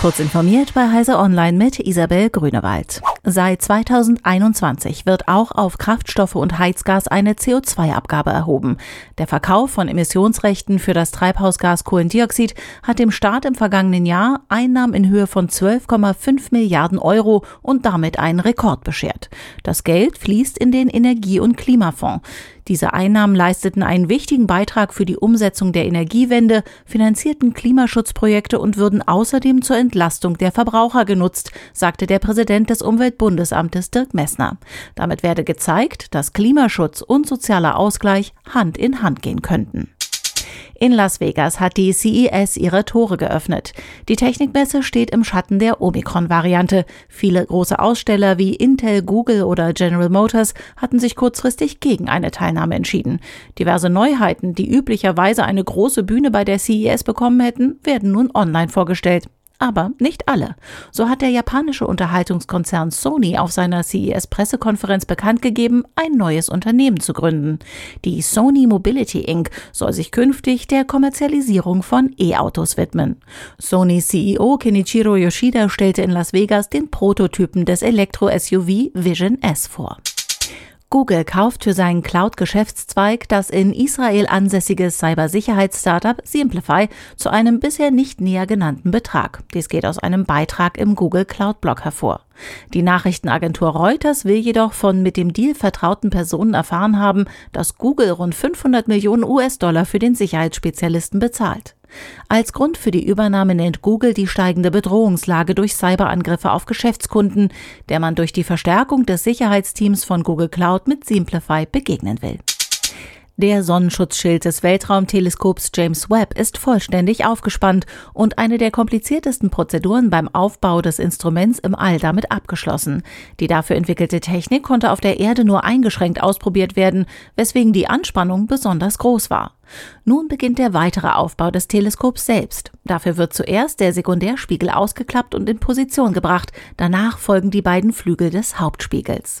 Kurz informiert bei Heise Online mit Isabel Grünewald. Seit 2021 wird auch auf Kraftstoffe und Heizgas eine CO2-Abgabe erhoben. Der Verkauf von Emissionsrechten für das Treibhausgas Kohlendioxid hat dem Staat im vergangenen Jahr Einnahmen in Höhe von 12,5 Milliarden Euro und damit einen Rekord beschert. Das Geld fließt in den Energie- und Klimafonds. Diese Einnahmen leisteten einen wichtigen Beitrag für die Umsetzung der Energiewende, finanzierten Klimaschutzprojekte und würden außerdem zur Entlastung der Verbraucher genutzt, sagte der Präsident des Umweltbundesamtes Dirk Messner. Damit werde gezeigt, dass Klimaschutz und sozialer Ausgleich Hand in Hand gehen könnten. In Las Vegas hat die CES ihre Tore geöffnet. Die Technikmesse steht im Schatten der Omikron-Variante. Viele große Aussteller wie Intel, Google oder General Motors hatten sich kurzfristig gegen eine Teilnahme entschieden. Diverse Neuheiten, die üblicherweise eine große Bühne bei der CES bekommen hätten, werden nun online vorgestellt aber nicht alle. So hat der japanische Unterhaltungskonzern Sony auf seiner CES-Pressekonferenz bekannt gegeben, ein neues Unternehmen zu gründen. Die Sony Mobility Inc. soll sich künftig der Kommerzialisierung von E-Autos widmen. Sony CEO Kenichiro Yoshida stellte in Las Vegas den Prototypen des Elektro-SUV Vision S vor. Google kauft für seinen Cloud-Geschäftszweig das in Israel ansässige Cybersicherheits-Startup Simplify zu einem bisher nicht näher genannten Betrag. Dies geht aus einem Beitrag im Google Cloud-Blog hervor. Die Nachrichtenagentur Reuters will jedoch von mit dem Deal vertrauten Personen erfahren haben, dass Google rund 500 Millionen US-Dollar für den Sicherheitsspezialisten bezahlt. Als Grund für die Übernahme nennt Google die steigende Bedrohungslage durch Cyberangriffe auf Geschäftskunden, der man durch die Verstärkung des Sicherheitsteams von Google Cloud mit Simplify begegnen will. Der Sonnenschutzschild des Weltraumteleskops James Webb ist vollständig aufgespannt und eine der kompliziertesten Prozeduren beim Aufbau des Instruments im All damit abgeschlossen. Die dafür entwickelte Technik konnte auf der Erde nur eingeschränkt ausprobiert werden, weswegen die Anspannung besonders groß war. Nun beginnt der weitere Aufbau des Teleskops selbst. Dafür wird zuerst der Sekundärspiegel ausgeklappt und in Position gebracht, danach folgen die beiden Flügel des Hauptspiegels.